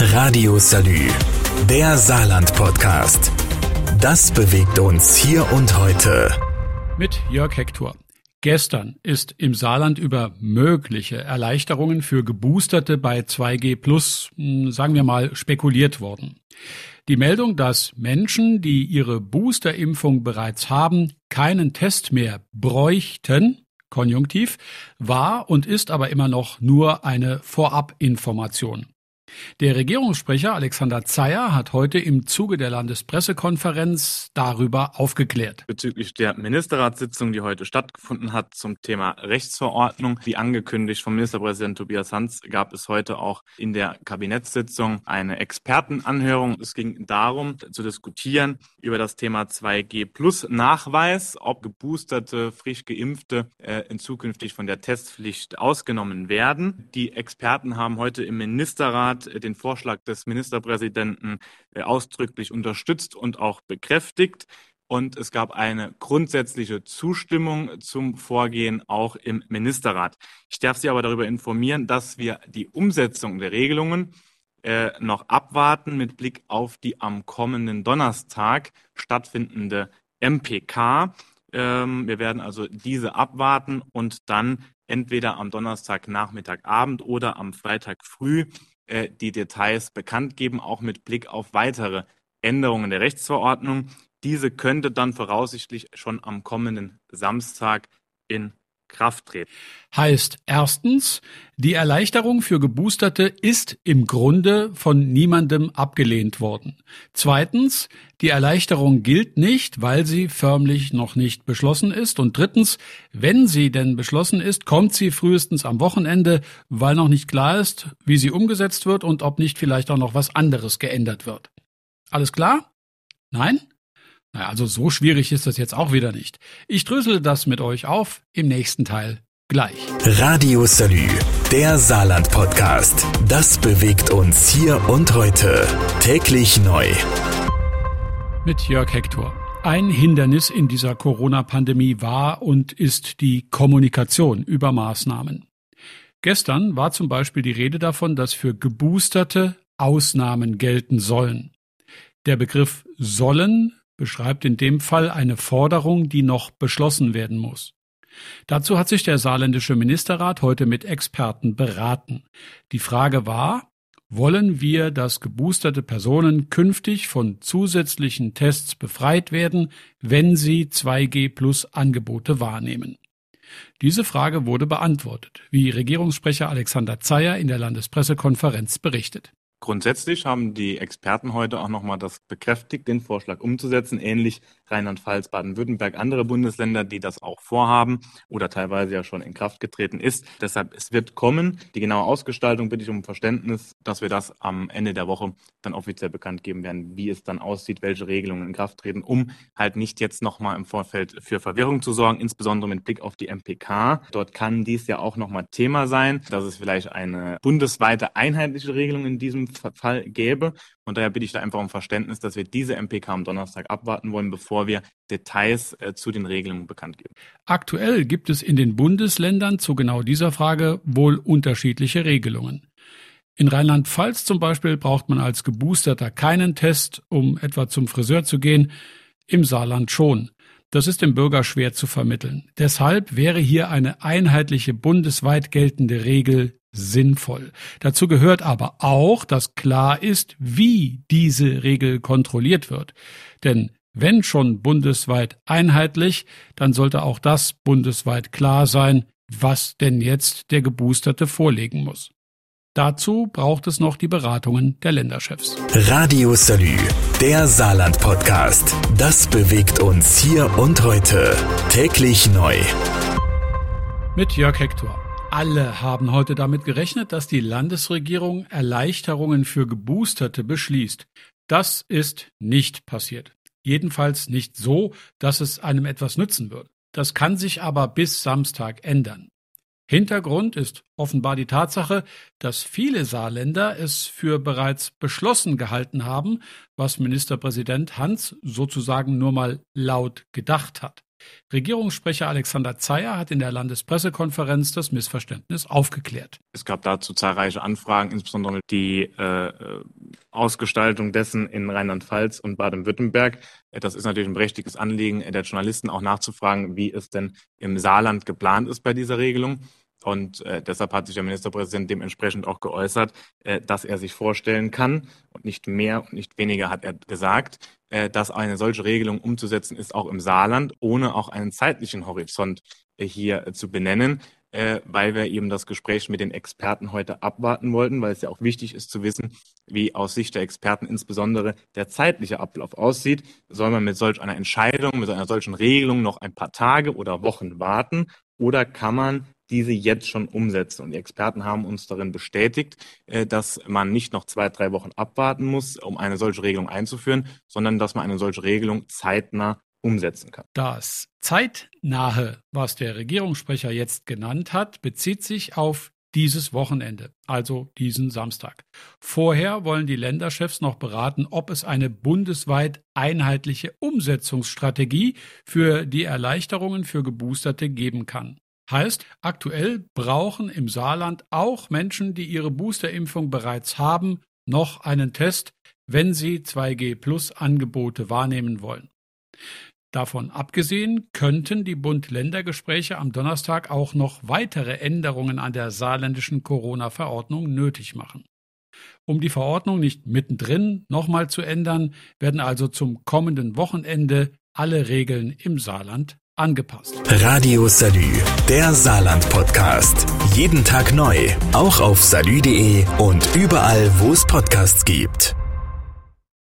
Radio Salü, der Saarland-Podcast. Das bewegt uns hier und heute. Mit Jörg Hector. Gestern ist im Saarland über mögliche Erleichterungen für Geboosterte bei 2G Plus, hm, sagen wir mal, spekuliert worden. Die Meldung, dass Menschen, die ihre Boosterimpfung bereits haben, keinen Test mehr bräuchten, Konjunktiv, war und ist aber immer noch nur eine Vorabinformation. Der Regierungssprecher Alexander Zeyer hat heute im Zuge der Landespressekonferenz darüber aufgeklärt. Bezüglich der Ministerratssitzung, die heute stattgefunden hat zum Thema Rechtsverordnung, wie angekündigt vom Ministerpräsident Tobias Hans, gab es heute auch in der Kabinettssitzung eine Expertenanhörung. Es ging darum, zu diskutieren über das Thema 2G Plus Nachweis, ob geboosterte, frisch geimpfte äh, in zukünftig von der Testpflicht ausgenommen werden. Die Experten haben heute im Ministerrat hat äh, den Vorschlag des Ministerpräsidenten äh, ausdrücklich unterstützt und auch bekräftigt. Und es gab eine grundsätzliche Zustimmung zum Vorgehen auch im Ministerrat. Ich darf Sie aber darüber informieren, dass wir die Umsetzung der Regelungen äh, noch abwarten mit Blick auf die am kommenden Donnerstag stattfindende MPK. Ähm, wir werden also diese abwarten und dann entweder am Donnerstagnachmittag Abend oder am Freitag früh äh, die Details bekannt geben, auch mit Blick auf weitere Änderungen der Rechtsverordnung. Diese könnte dann voraussichtlich schon am kommenden Samstag in Kraft treten. Heißt erstens, die Erleichterung für Geboosterte ist im Grunde von niemandem abgelehnt worden. Zweitens, die Erleichterung gilt nicht, weil sie förmlich noch nicht beschlossen ist. Und drittens, wenn sie denn beschlossen ist, kommt sie frühestens am Wochenende, weil noch nicht klar ist, wie sie umgesetzt wird und ob nicht vielleicht auch noch was anderes geändert wird. Alles klar? Nein? Naja, also so schwierig ist das jetzt auch wieder nicht. Ich drösel das mit euch auf im nächsten Teil gleich. Radio Salü, der Saarland-Podcast. Das bewegt uns hier und heute. Täglich neu. Mit Jörg Hector. Ein Hindernis in dieser Corona-Pandemie war und ist die Kommunikation über Maßnahmen. Gestern war zum Beispiel die Rede davon, dass für Geboosterte Ausnahmen gelten sollen. Der Begriff sollen beschreibt in dem Fall eine Forderung, die noch beschlossen werden muss. Dazu hat sich der saarländische Ministerrat heute mit Experten beraten. Die Frage war, wollen wir, dass geboosterte Personen künftig von zusätzlichen Tests befreit werden, wenn sie 2G Plus Angebote wahrnehmen? Diese Frage wurde beantwortet, wie Regierungssprecher Alexander Zeyer in der Landespressekonferenz berichtet. Grundsätzlich haben die Experten heute auch nochmal das bekräftigt, den Vorschlag umzusetzen, ähnlich Rheinland-Pfalz, Baden-Württemberg, andere Bundesländer, die das auch vorhaben oder teilweise ja schon in Kraft getreten ist. Deshalb, es wird kommen. Die genaue Ausgestaltung bitte ich um Verständnis, dass wir das am Ende der Woche dann offiziell bekannt geben werden, wie es dann aussieht, welche Regelungen in Kraft treten, um halt nicht jetzt nochmal im Vorfeld für Verwirrung zu sorgen, insbesondere mit Blick auf die MPK. Dort kann dies ja auch nochmal Thema sein, dass es vielleicht eine bundesweite einheitliche Regelung in diesem Fall gäbe. Und daher bitte ich da einfach um Verständnis, dass wir diese MPK am Donnerstag abwarten wollen, bevor wir Details äh, zu den Regelungen bekannt geben. Aktuell gibt es in den Bundesländern zu genau dieser Frage wohl unterschiedliche Regelungen. In Rheinland-Pfalz zum Beispiel braucht man als Geboosterter keinen Test, um etwa zum Friseur zu gehen, im Saarland schon. Das ist dem Bürger schwer zu vermitteln. Deshalb wäre hier eine einheitliche bundesweit geltende Regel sinnvoll. Dazu gehört aber auch, dass klar ist, wie diese Regel kontrolliert wird. Denn wenn schon bundesweit einheitlich, dann sollte auch das bundesweit klar sein, was denn jetzt der Geboosterte vorlegen muss. Dazu braucht es noch die Beratungen der Länderchefs. Radio Salü, der Saarland-Podcast. Das bewegt uns hier und heute. Täglich neu. Mit Jörg Hector. Alle haben heute damit gerechnet, dass die Landesregierung Erleichterungen für Geboosterte beschließt. Das ist nicht passiert. Jedenfalls nicht so, dass es einem etwas nützen würde. Das kann sich aber bis Samstag ändern. Hintergrund ist offenbar die Tatsache, dass viele Saarländer es für bereits beschlossen gehalten haben, was Ministerpräsident Hans sozusagen nur mal laut gedacht hat. Regierungssprecher Alexander Zeyer hat in der Landespressekonferenz das Missverständnis aufgeklärt. Es gab dazu zahlreiche Anfragen, insbesondere die äh, Ausgestaltung dessen in Rheinland-Pfalz und Baden-Württemberg. Das ist natürlich ein berechtigtes Anliegen der Journalisten auch nachzufragen, wie es denn im Saarland geplant ist bei dieser Regelung. Und äh, deshalb hat sich der Ministerpräsident dementsprechend auch geäußert, äh, dass er sich vorstellen kann, und nicht mehr und nicht weniger hat er gesagt, äh, dass eine solche Regelung umzusetzen ist, auch im Saarland, ohne auch einen zeitlichen Horizont äh, hier zu benennen, äh, weil wir eben das Gespräch mit den Experten heute abwarten wollten, weil es ja auch wichtig ist zu wissen, wie aus Sicht der Experten insbesondere der zeitliche Ablauf aussieht. Soll man mit solch einer Entscheidung, mit einer solchen Regelung noch ein paar Tage oder Wochen warten oder kann man diese jetzt schon umsetzen. Und die Experten haben uns darin bestätigt, äh, dass man nicht noch zwei, drei Wochen abwarten muss, um eine solche Regelung einzuführen, sondern dass man eine solche Regelung zeitnah umsetzen kann. Das zeitnahe, was der Regierungssprecher jetzt genannt hat, bezieht sich auf dieses Wochenende, also diesen Samstag. Vorher wollen die Länderchefs noch beraten, ob es eine bundesweit einheitliche Umsetzungsstrategie für die Erleichterungen für Geboosterte geben kann. Heißt, aktuell brauchen im Saarland auch Menschen, die ihre Boosterimpfung bereits haben, noch einen Test, wenn sie 2G Plus Angebote wahrnehmen wollen. Davon abgesehen könnten die Bund-Länder-Gespräche am Donnerstag auch noch weitere Änderungen an der saarländischen Corona-Verordnung nötig machen. Um die Verordnung nicht mittendrin nochmal zu ändern, werden also zum kommenden Wochenende alle Regeln im Saarland angepasst. Radio Salü, der Saarland-Podcast. Jeden Tag neu, auch auf salü.de und überall, wo es Podcasts gibt.